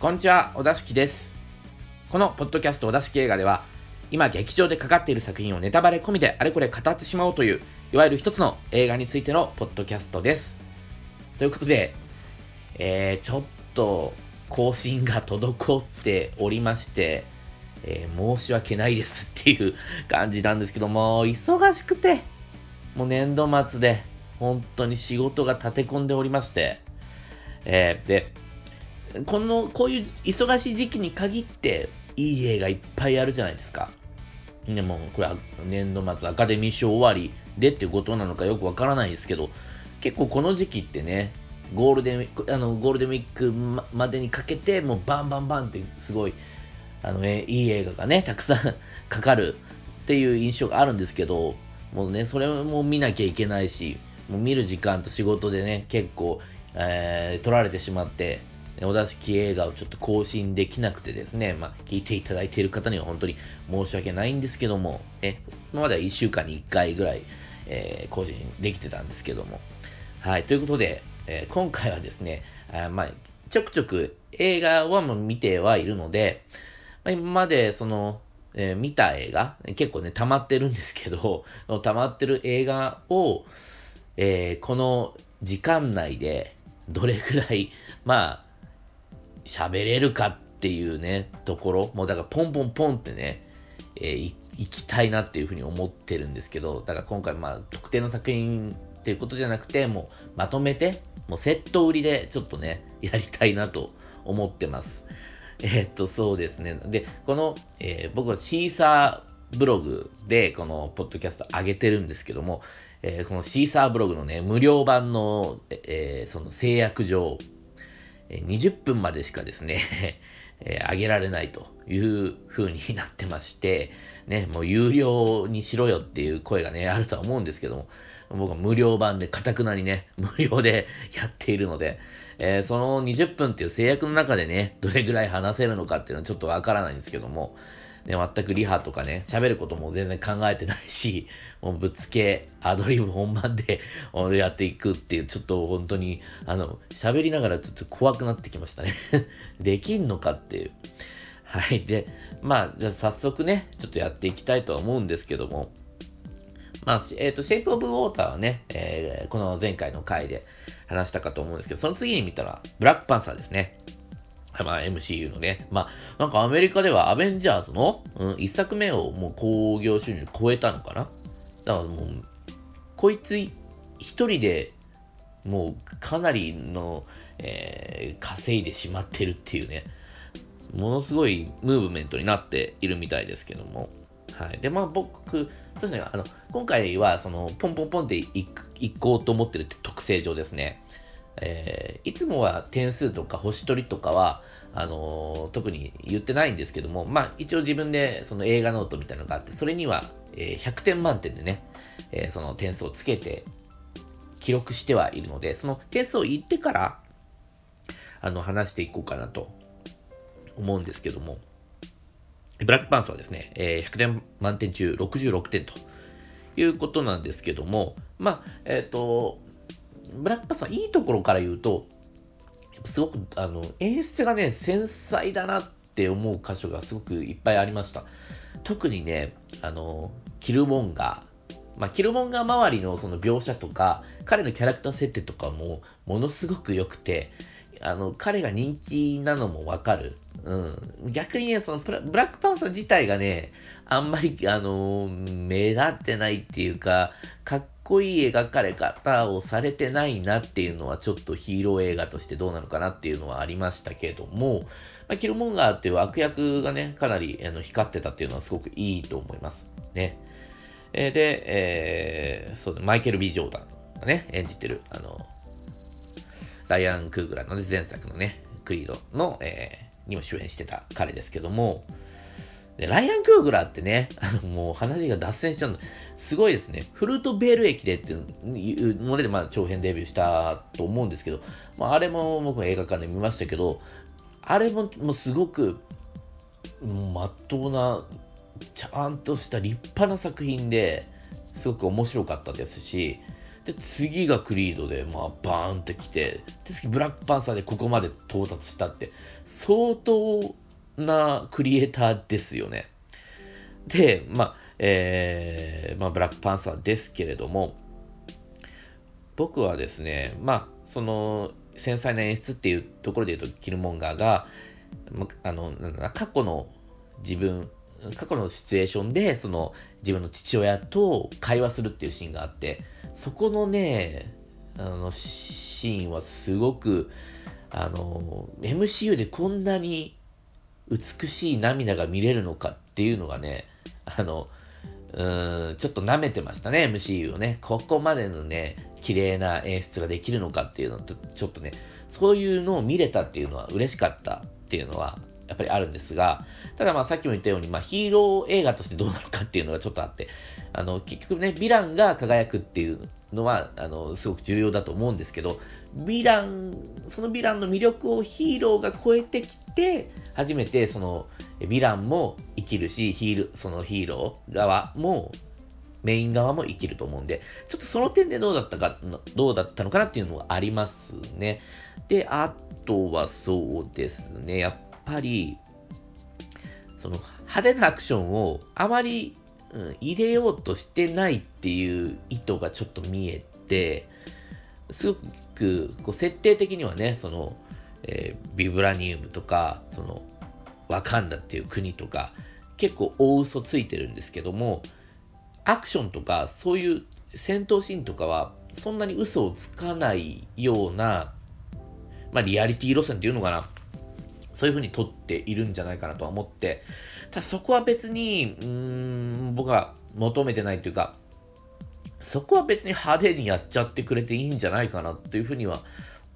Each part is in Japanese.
こんにちは、小田敷です。このポッドキャスト小田敷映画では、今劇場でかかっている作品をネタバレ込みであれこれ語ってしまおうという、いわゆる一つの映画についてのポッドキャストです。ということで、えー、ちょっと更新が滞っておりまして、えー申し訳ないですっていう感じなんですけども、忙しくて、もう年度末で、本当に仕事が立て込んでおりまして、えーで、この、こういう忙しい時期に限って、いい映画いっぱいあるじゃないですか。でも、これは年度末アカデミー賞終わりでっていうことなのかよくわからないですけど、結構この時期ってね、ゴールデンウィーク、あの、ゴールデンウィークまでにかけて、もうバンバンバンってすごい、あの、えいい映画がね、たくさん かかるっていう印象があるんですけど、もうね、それも見なきゃいけないし、もう見る時間と仕事でね、結構、えー取られてしまって、お出しき映画をちょっと更新できなくてですね、まあ、聞いていただいている方には本当に申し訳ないんですけども、ね、今までは1週間に1回ぐらい、えー更新できてたんですけども。はい、ということで、えー今回はですね、あまあ、ちょくちょく映画はもう見てはいるので、まあ、今までその、えー見た映画、結構ね、溜まってるんですけど、溜まってる映画を、えーこの時間内でどれぐらい、まあ、喋れるかっていうね、ところ、もうだからポンポンポンってね、えーい行きたいなっていうふうに思ってるんですけど、だから今回まあ特定の作品っていうことじゃなくて、もうまとめて、もうセット売りでちょっとね、やりたいなと思ってます。えーっと、そうですね。で、この、えー僕はシーサーブログでこのポッドキャスト上げてるんですけども、えーこのシーサーブログのね、無料版の、えーその制約上、20分までしかですね、えー上げられないという風になってまして、ね、もう有料にしろよっていう声がね、あるとは思うんですけども、僕は無料版で、かたくなにね、無料でやっているので、えーその20分っていう制約の中でね、どれぐらい話せるのかっていうのはちょっとわからないんですけども、ね、全くリハとかね、喋ることも全然考えてないし、もうぶっつけ、アドリブ本番で やっていくっていう、ちょっと本当に、あの、喋りながらちょっと怖くなってきましたね。できんのかっていう。はい。で、まあ、じゃあ早速ね、ちょっとやっていきたいとは思うんですけども、まあ、えっ、と、シェイプオブウォーターはね、えーこの前回の回で話したかと思うんですけど、その次に見たら、ブラックパンサーですね。まあ、MCU のね。まあ、なんかアメリカではアベンジャーズの、うん、一作目をもう興行収入超えたのかな？だからもう、こいつ一人でもうかなりの、えー稼いでしまってるっていうね、ものすごいムーブメントになっているみたいですけども。はい。で、まあ僕、そうですね、あの、今回はその、ポンポンポンっていこうと思ってるって特性上ですね。えーいつもは点数とか星取りとかは、あのー特に言ってないんですけども、まあ一応自分でその映画ノートみたいなのがあって、それには、えー100点満点でね、えーその点数をつけて記録してはいるので、その点数を言ってから、あの、話していこうかなと思うんですけども、ブラックパンサーはですね、え100点満点中66点ということなんですけども、まあ、えっ、と、ブラックパスはいいところから言うと、すごく、あの、演出がね、繊細だなって思う箇所がすごくいっぱいありました。特にね、あの、キルモンガー、まあ、キルモンガー周りのその描写とか、彼のキャラクター設定とかも、ものすごく良くて、あの、彼が人気なのもわかる。うん。逆にね、そのブラ、ックパンサー自体がね、あんまり、あの目立ってないっていうか、かっこいい描かれ方をされてないなっていうのは、ちょっとヒーロー映画としてどうなのかなっていうのはありましたけども、まあ、キルモンガーっていう悪役がね、かなりあの光ってたっていうのはすごくいいと思います。ね。えーで、えーそう、マイケル・ビジョーダンがね、演じてる、あの、ライアン・クーグラーの前作のね、クリードの、えーにも主演してた彼ですけども、でライアン・クーグラーってね、もう話が脱線しちゃうんだ。すごいですね。フルートベール駅でっていうので、まあ、長編デビューしたと思うんですけど、まあ、あれも僕も映画館で見ましたけど、あれももうすごく、まっとうな、ちゃんとした立派な作品で、すごく面白かったですし、で、次がクリードで、まあ、バーンって来て、で、次ブラックパンサーでここまで到達したって、相当なクリエイターですよね。で、まあ、えー、まあ、ブラックパンサーですけれども、僕はですね、まあ、その、繊細な演出っていうところで言うと、キルモンガーが、まあの、なんだ過去の自分、過去のシチュエーションで、その、自分の父親と会話するっていうシーンがあって、そこのね、あの、シーンはすごく、あの、MCU でこんなに美しい涙が見れるのかっていうのがね、あの、うん、ちょっと舐めてましたね、MCU をね。ここまでのね、綺麗な演出ができるのかっていうのと、ちょっとね、そういうのを見れたっていうのは嬉しかったっていうのは、やっぱりあるんですが、ただまあさっきも言ったように、まあヒーロー映画としてどうなのかっていうのがちょっとあって、あの、結局ね、ヴィランが輝くっていうのは、あの、すごく重要だと思うんですけど、ヴィラン、そのヴィランの魅力をヒーローが超えてきて、初めてその、ヴィランも生きるし、ヒール、そのヒーロー側もメイン側も生きると思うんで、ちょっとその点でどうだったか、どうだったのかなっていうのがありますね。で、あとはそうですね、やっぱり、その派手なアクションをあまり、うん、入れようとしてないっていう意図がちょっと見えて、すごくこう設定的にはね、その、えー、ビブラニウムとか、その、ワカンダっていう国とか、結構大嘘ついてるんですけども、アクションとかそういう戦闘シーンとかはそんなに嘘をつかないような、まあ、リアリティ路線っていうのかな。そういう風に撮っているんじゃないかなとは思って、ただそこは別に、うーん、僕は求めてないというか、そこは別に派手にやっちゃってくれていいんじゃないかなっていうふうには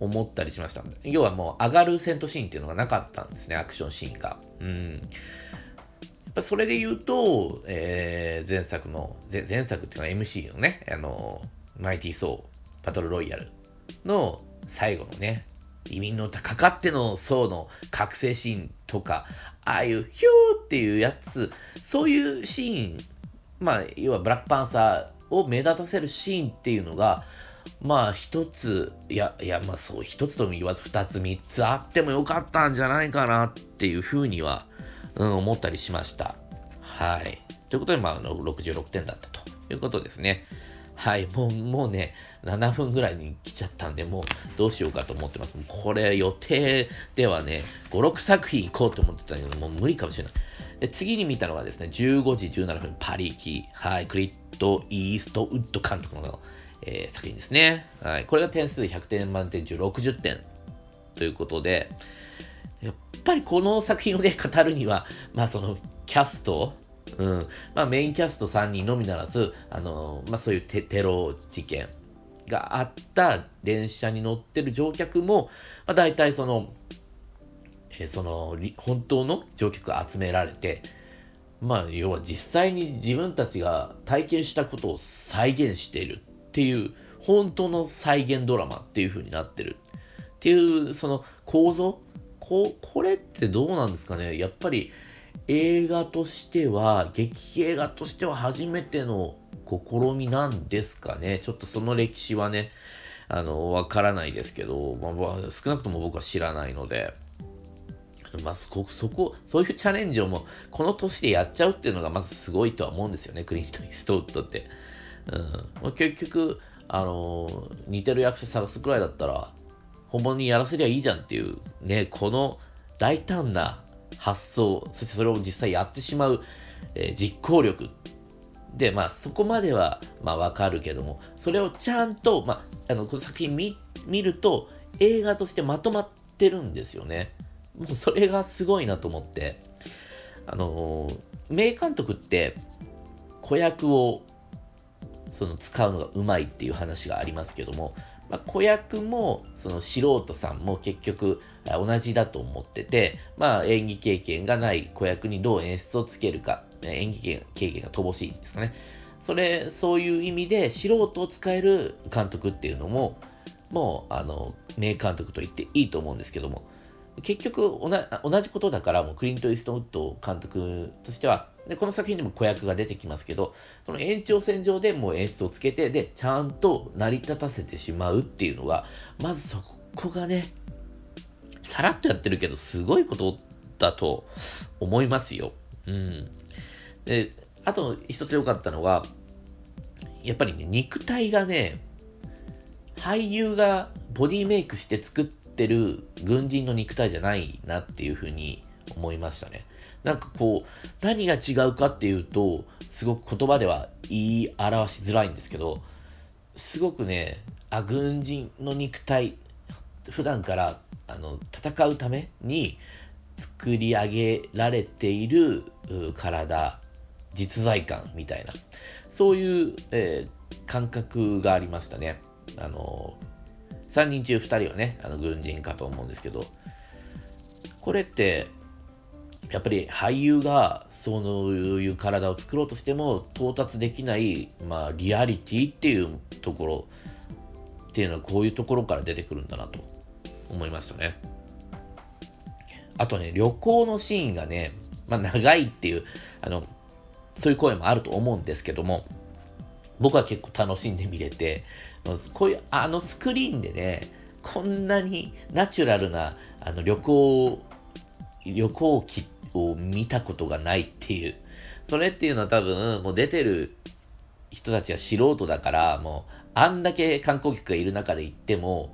思ったりしました。要はもう上がる戦闘シーンっていうのがなかったんですね、アクションシーンが。うん。ぱそれで言うと、えー、前作の、前作っていうか MC のね、あの、マイティー・ソー、バトル・ロイヤルの最後のね、移民の歌かかっての層の覚醒シーンとか、ああいうヒューっていうやつ、そういうシーン、まあ、要はブラックパンサーを目立たせるシーンっていうのが、まあ一つ、いや、いや、まあそう、一つとも言わず二つ三つあってもよかったんじゃないかなっていうふうにはうん、思ったりしました。はい。ということで、まあ、66点だったということですね。はい。もう、もうね、7分ぐらいに来ちゃったんで、もうどうしようかと思ってます。これ予定ではね、5、6作品行こうと思ってたけど、もう無理かもしれない。で次に見たのがですね、15時17分、パリキ。はい。クリット・イーストウッド監督の、えー、作品ですね。はい。これが点数100点満点中60点ということで、やっぱりこの作品をね、語るには、まあそのキャスト、うん、まあメインキャスト3人のみならず、あの、まあそういうテテロ事件があった電車に乗ってる乗客も、まあ大体その、えー、その、本当の乗客が集められて、まあ要は実際に自分たちが体験したことを再現しているっていう、本当の再現ドラマっていう風になってるっていうその構造？こ、これってどうなんですかね？やっぱり映画としては、劇映画としては初めての試みなんですかねちょっとその歴史はね、あの、わからないですけど、まあ、少なくとも僕は知らないので、まあ、そこ、そこ、そういうチャレンジをもう、この年でやっちゃうっていうのがまずすごいとは思うんですよね、クリント・イーストウッドって。うん。結局、あのー、似てる役者探すくらいだったら、本物にやらせりゃいいじゃんっていう、ね、この大胆な発想、そしてそれを実際やってしまう、えー、実行力。で、まあ、そこまでは、まあ、わかるけども、それをちゃんと、まあ、あの、この作品見、見ると、映画としてまとまってるんですよね。もうそれがすごいなと思って。あのー、名監督って、子役を、その、使うのがうまいっていう話がありますけども、まあ、子役もその素人さんも結局同じだと思ってて、まあ、演技経験がない子役にどう演出をつけるか、演技経験が乏しいんですかね。それ、そういう意味で素人を使える監督っていうのも、もう、あの、名監督と言っていいと思うんですけども、結局同じことだからもうクリント・イーストウッド監督としてはでこの作品でも子役が出てきますけどその延長線上でもう演出をつけてでちゃんと成り立たせてしまうっていうのがまずそこがねさらっとやってるけどすごいことだと思いますよ。うん。で、あと一つ良かったのは、やっぱりね、肉体がね、俳優がボディメイクして作ってる軍人の肉体じゃないなっていうふうに思いましたね。なんかこう、何が違うかっていうと、すごく言葉では言い表しづらいんですけど、すごくね、あ、軍人の肉体、普段からあの戦うために作り上げられている体、実在感みたいな、そういう、えー、感覚がありましたね。あの、3人中2人はね、あの軍人かと思うんですけど、これって、やっぱり俳優がそういう体を作ろうとしても到達できない、まあ、リアリティっていうところっていうのはこういうところから出てくるんだなと思いましたね。あとね、旅行のシーンがね、まあ、長いっていう、あの、そういう声もあると思うんですけども、僕は結構楽しんで見れて、こういう、あのスクリーンでね、こんなにナチュラルなあの旅行、旅行機を見たことがないっていう、それっていうのは多分、もう出てる人たちは素人だから、もう、あんだけ観光客がいる中で行っても、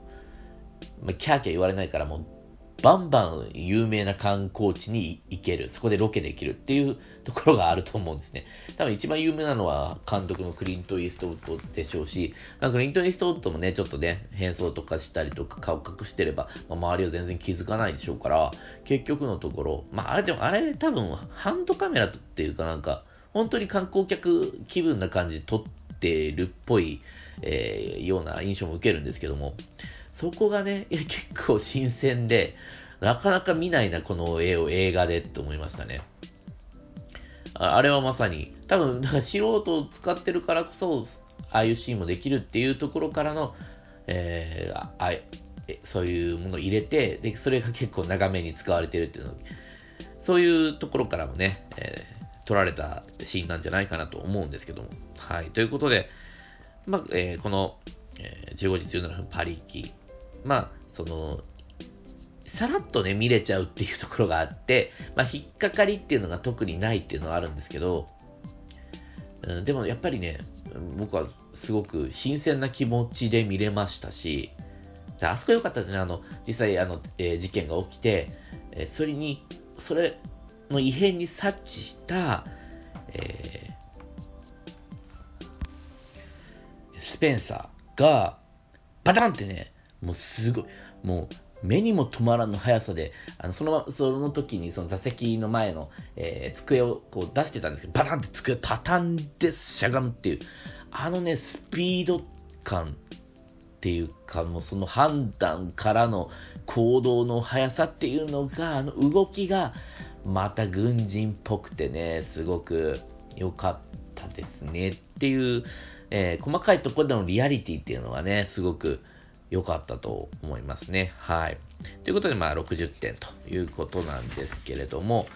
まあ、キャーキャー言われないから、もう、バンバン有名な観光地に行ける。そこでロケできるっていうところがあると思うんですね。多分一番有名なのは監督のクリント・イーストウッドでしょうしま、クリント・イーストウッドもね、ちょっとね、変装とかしたりとか顔隠してれば、まあ、周りは全然気づかないでしょうから、結局のところ、まああれでもあれ多分ハンドカメラっていうかなんか、本当に観光客気分な感じで撮ってるっぽい、えー、ような印象も受けるんですけども、そこがね、いや結構新鮮で、なかなか見ないな、この絵を映画でって思いましたね。ああれはまさに、多分、素人を使ってるからこそ、ああいうシーンもできるっていうところからの、えー、あそういうものを入れて、で、それが結構長めに使われてるっていうのそういうところからもね、えー、撮られたシーンなんじゃないかなと思うんですけども。はい。ということで、まあ、えー、この、えー、15時17分パリ行き、まあ、その、さらっとね、見れちゃうっていうところがあって、まあ、引っかかりっていうのが特にないっていうのはあるんですけど、うん、でもやっぱりね、僕はすごく新鮮な気持ちで見れましたし、あそこ良かったですね。あの、実際、あの、えー、事件が起きて、えー、それに、それの異変に察知した、えー、スペンサーが、バタンってね、もうすごい、もう目にも止まらぬ速さで、あのそのその時にその座席の前の、えー、机をこう出してたんですけど、バタンって机を畳んでしゃがむっていう、あのね、スピード感っていうか、もうその判断からの行動の速さっていうのが、あの動きが、また軍人っぽくてね、すごく良かったですねっていう、えー、細かいところでのリアリティっていうのがね、すごく、良かったと思いますね。はい。ということで、まあ、60点ということなんですけれども、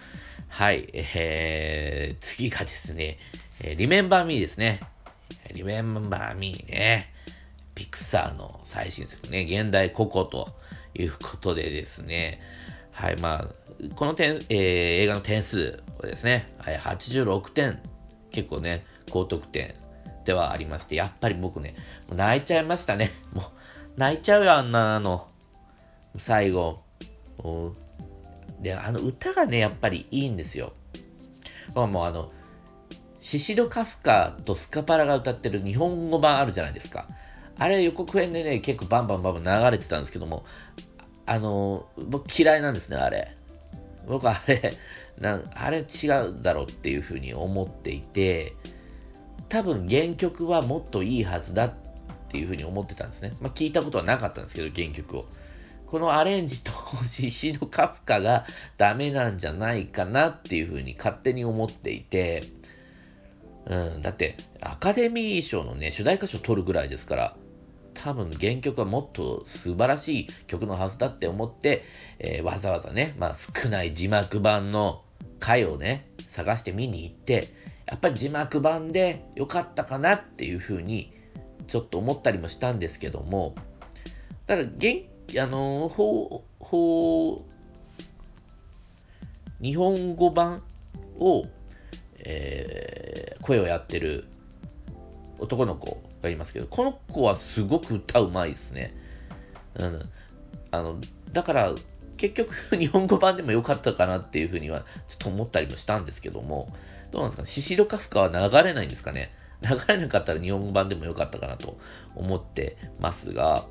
はい。えー、次がですね、えー、Remember Me ですね。Remember Me ね。ピクサーの最新作ね、現代ココということでですね、はい、まあ、この点、えー、映画の点数はですね、はい、86点、結構ね、高得点ではありまして、やっぱり僕ね、泣いちゃいましたね。もう、泣いちゃうよ、あんなの。最後。で、あの歌がね、やっぱりいいんですよ。まあもうあの、シシド・カフカとスカパラが歌ってる日本語版あるじゃないですか。あれ予告編でね、結構バンバンバンバン流れてたんですけども、あの、僕嫌いなんですね、あれ。僕あれ、なあれ違うだろうっていうふうに思っていて、多分原曲はもっといいはずだっっていうふうに思ってたんですね。まあ、聞いたことはなかったんですけど、原曲を。このアレンジとシシドカフカがダメなんじゃないかなっていうふうに勝手に思っていて、うん、だってアカデミー賞のね、主題歌賞取るぐらいですから、多分原曲はもっと素晴らしい曲のはずだって思って、えー、わざわざね、まあ少ない字幕版の回をね、探して見に行って、やっぱり字幕版で良かったかなっていうふうにちょっと思ったりもしたんですけども、ただ、元あの、ほう、ほう、日本語版を、えー、声をやってる男の子がいますけど、この子はすごく歌うまいですね。うん。あの、だから、結局、日本語版でも良かったかなっていうふうには、ちょっと思ったりもしたんですけども、どうなんですかね、シシドカフカは流れないんですかね？流れなかったら日本版でも良かったかなと思ってますが、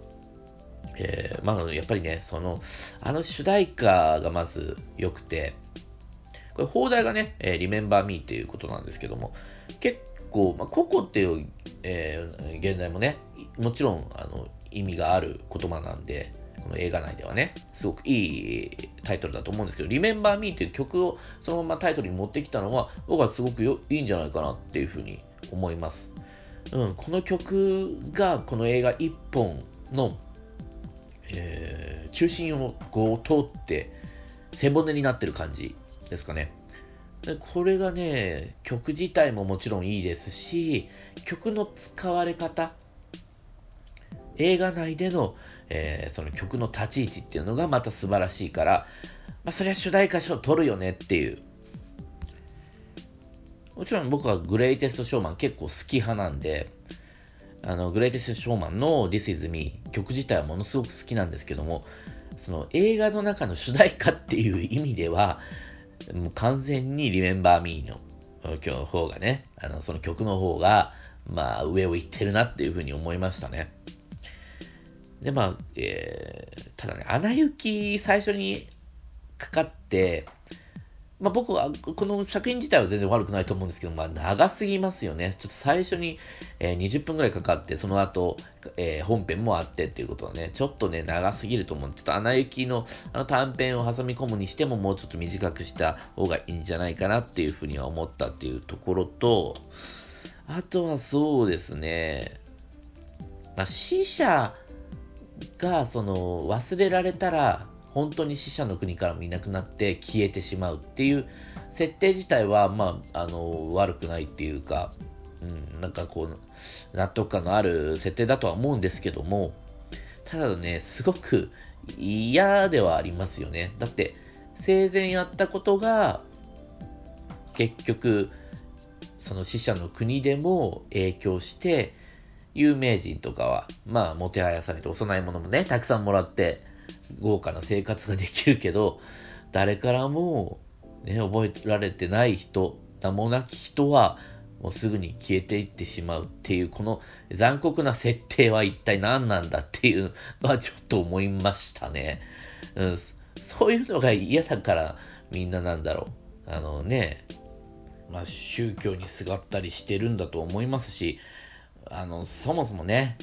えー、まあ、やっぱりね、その、あの主題歌がまず良くて、これ、放題がね、えー、Remember Me っていうことなんですけども、結構、まあ、ココっていう、えー、現代もね、もちろん、あの、意味がある言葉なんで、この映画内ではね、すごくいいタイトルだと思うんですけど、Remember Me っていう曲をそのままタイトルに持ってきたのは、僕はすごくよいいんじゃないかなっていうふうに思います。うん、この曲がこの映画一本のえー、中心をこう通って背骨になってる感じですかね。でこれがね、曲自体ももちろんいいですし、曲の使われ方、映画内での、えー、その曲の立ち位置っていうのがまた素晴らしいから、まあ、そりゃ主題歌賞取るよねっていう。もちろん僕はグレイテストショーマン結構好き派なんで、あの、グレイテストショーマンの This Is Me 曲自体はものすごく好きなんですけども、その映画の中の主題歌っていう意味では、もう完全に Remember Me の今日の方がね、あの、その曲の方が、まあ、上を行ってるなっていうふうに思いましたね。で、まあ、えー、ただね、アナ雪最初にかかって、まあ、僕はこの作品自体は全然悪くないと思うんですけど、まあ、長すぎますよね。ちょっと最初に、えー、20分くらいかかって、その後、えー、本編もあってっていうことはね、ちょっとね、長すぎると思う。ちょっと穴行きのあの短編を挟み込むにしても、もうちょっと短くした方がいいんじゃないかなっていうふうには思ったっていうところと、あとはそうですね、まあ、死者がその忘れられたら本当に死者の国からもいなくなって消えてしまうっていう設定自体は、まあ、あの、悪くないっていうか、うん、なんかこう、納得感のある設定だとは思うんですけども、ただね、すごく嫌ではありますよね。だって、生前やったことが、結局、その死者の国でも影響して、有名人とかは、まあ、もてはやされて、お供え物もね、たくさんもらって、豪華な生活ができるけど、誰からも、ね、覚えられてない人、名もなき人は、もうすぐに消えていってしまうっていう、この残酷な設定は一体何なんだっていうのはちょっと思いましたね。うん、そういうのが嫌だから、みんななんだろう。あのね、まあ宗教にすがったりしてるんだと思いますし、あの、そもそもね、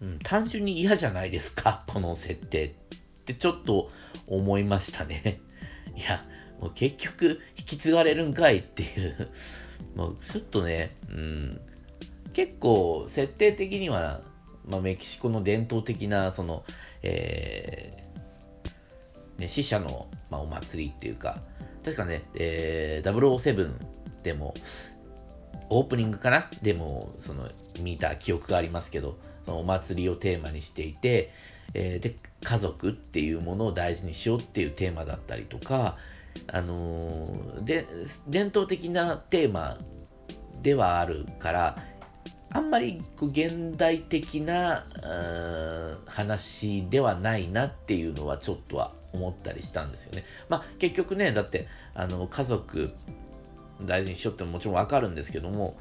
うん、単純に嫌じゃないですか、この設定ってちょっと思いましたね。いや、もう結局引き継がれるんかいっていう もうちょっとね、うん、結構設定的には、まあ、メキシコの伝統的な、その、えー、ね、死者の、まあ、お祭りっていうか、確かね、えー、007でも、オープニングかな？でも、その、見た記憶がありますけど、そのお祭りをテーマにしていて、えー、で、家族っていうものを大事にしようっていうテーマだったりとか、あのー、で、伝統的なテーマではあるから、あんまり現代的な話ではないなっていうのはちょっとは思ったりしたんですよね。まあ結局ね、だってあの家族大事にしようってももちろんわかるんですけども、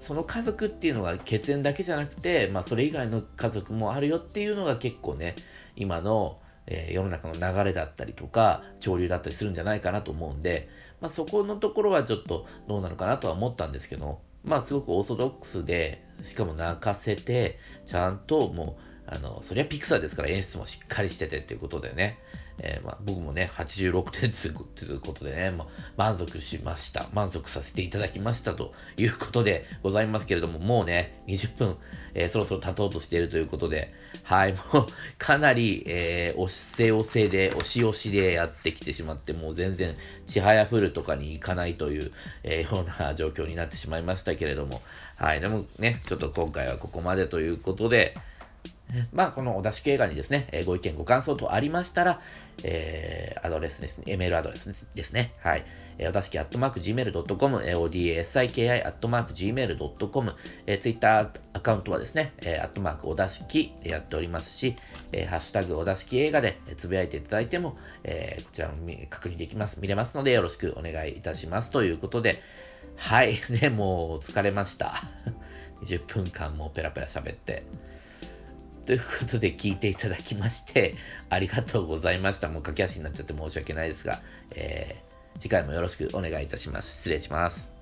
その家族っていうのが血縁だけじゃなくて、まあ、それ以外の家族もあるよっていうのが結構ね、今の、えー、世の中の流れだったりとか、潮流だったりするんじゃないかなと思うんで、まあ、そこのところはちょっとどうなのかなとは思ったんですけど、まあ、すごくオーソドックスで、しかも泣かせて、ちゃんともう、あの、そりゃピクサーですから演出もしっかりしててっていうことでね、えー、まあ、僕もね、86点ということでね、まあ、満足しました。満足させていただきましたということでございますけれども、もうね、20分、えー、そろそろ経とうとしているということで、はい、もうかなり、えー、押せ押せで、押し押しでやってきてしまって、もう全然、ちはやふるとかに行かないという、えー、ような状況になってしまいましたけれども、はい、でもね、ちょっと今回はここまでということで、まあ、このお出し映画にですね、えー、ご意見、ご感想とありましたら、えー、アドレスですね、メールアドレスですね。はい。えー、お出しきアットマーク gmail.com、えー、odasiki アットマーク gmail.com、えー、ツイッターアカウントはですね、えー、アットマークお出しきやっておりますし、えー、ハッシュタグお出しき映画でつぶやいていただいても、えー、こちらも確認できます、見れますのでよろしくお願いいたします。ということで、はい。ね、もう疲れました。20分間もペラペラ喋って。ということで聞いていただきまして、ありがとうございました。もう駆け足になっちゃって申し訳ないですが、えー、次回もよろしくお願いいたします。失礼します。